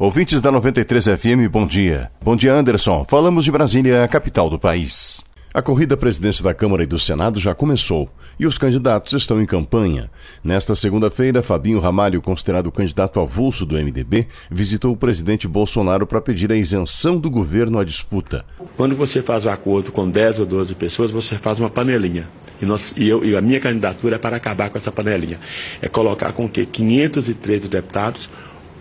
Ouvintes da 93 FM, bom dia. Bom dia, Anderson. Falamos de Brasília, a capital do país. A corrida à presidência da Câmara e do Senado já começou e os candidatos estão em campanha. Nesta segunda-feira, Fabinho Ramalho, considerado candidato avulso do MDB, visitou o presidente Bolsonaro para pedir a isenção do governo à disputa. Quando você faz o um acordo com 10 ou 12 pessoas, você faz uma panelinha. E, nós, e, eu, e a minha candidatura é para acabar com essa panelinha. É colocar com que 513 deputados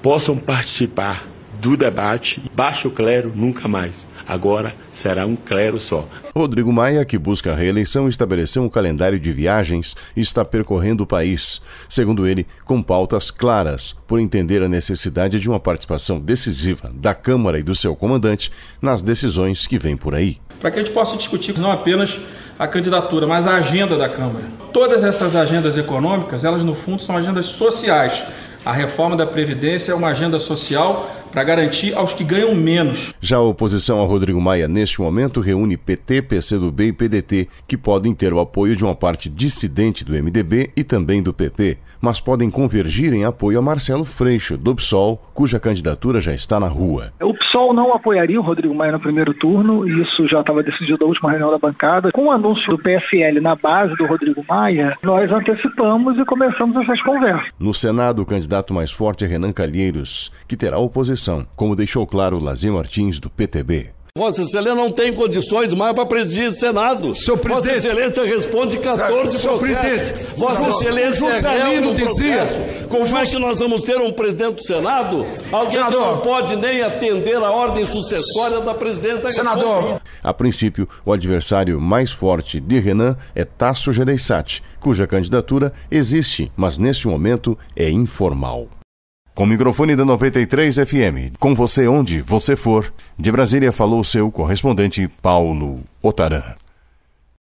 possam participar do debate. Baixo clero, nunca mais. Agora será um clero só. Rodrigo Maia, que busca a reeleição, estabeleceu um calendário de viagens e está percorrendo o país, segundo ele, com pautas claras, por entender a necessidade de uma participação decisiva da Câmara e do seu comandante nas decisões que vêm por aí. Para que a gente possa discutir não apenas a candidatura, mas a agenda da Câmara. Todas essas agendas econômicas, elas no fundo são agendas sociais a reforma da Previdência é uma agenda social para garantir aos que ganham menos. Já a oposição a Rodrigo Maia, neste momento, reúne PT, PCdoB e PDT, que podem ter o apoio de uma parte dissidente do MDB e também do PP, mas podem convergir em apoio a Marcelo Freixo, do PSOL, cuja candidatura já está na rua. O PSOL não apoiaria o Rodrigo Maia no primeiro turno, isso já estava decidido na última reunião da bancada. Com o anúncio do PFL na base do Rodrigo Maia, nós antecipamos e começamos essas conversas. No Senado, o candidato mais forte é Renan Calheiros, que terá oposição, como deixou claro Lazier Martins, do PTB. Vossa Excelência não tem condições mais para presidir o Senado. Senhor presidente. Vossa Excelência responde 14 Senhor processos. presidente. Vossa Excelência o Juscelino é dizia. Como é que nós vamos ter um presidente do Senado? Alguém Senador. que não pode nem atender a ordem sucessória da presidente da Senador. República. A princípio, o adversário mais forte de Renan é Tasso Gereissati, cuja candidatura existe, mas neste momento é informal. Com o microfone da 93 FM, com você onde você for, de Brasília falou seu correspondente Paulo Otaran.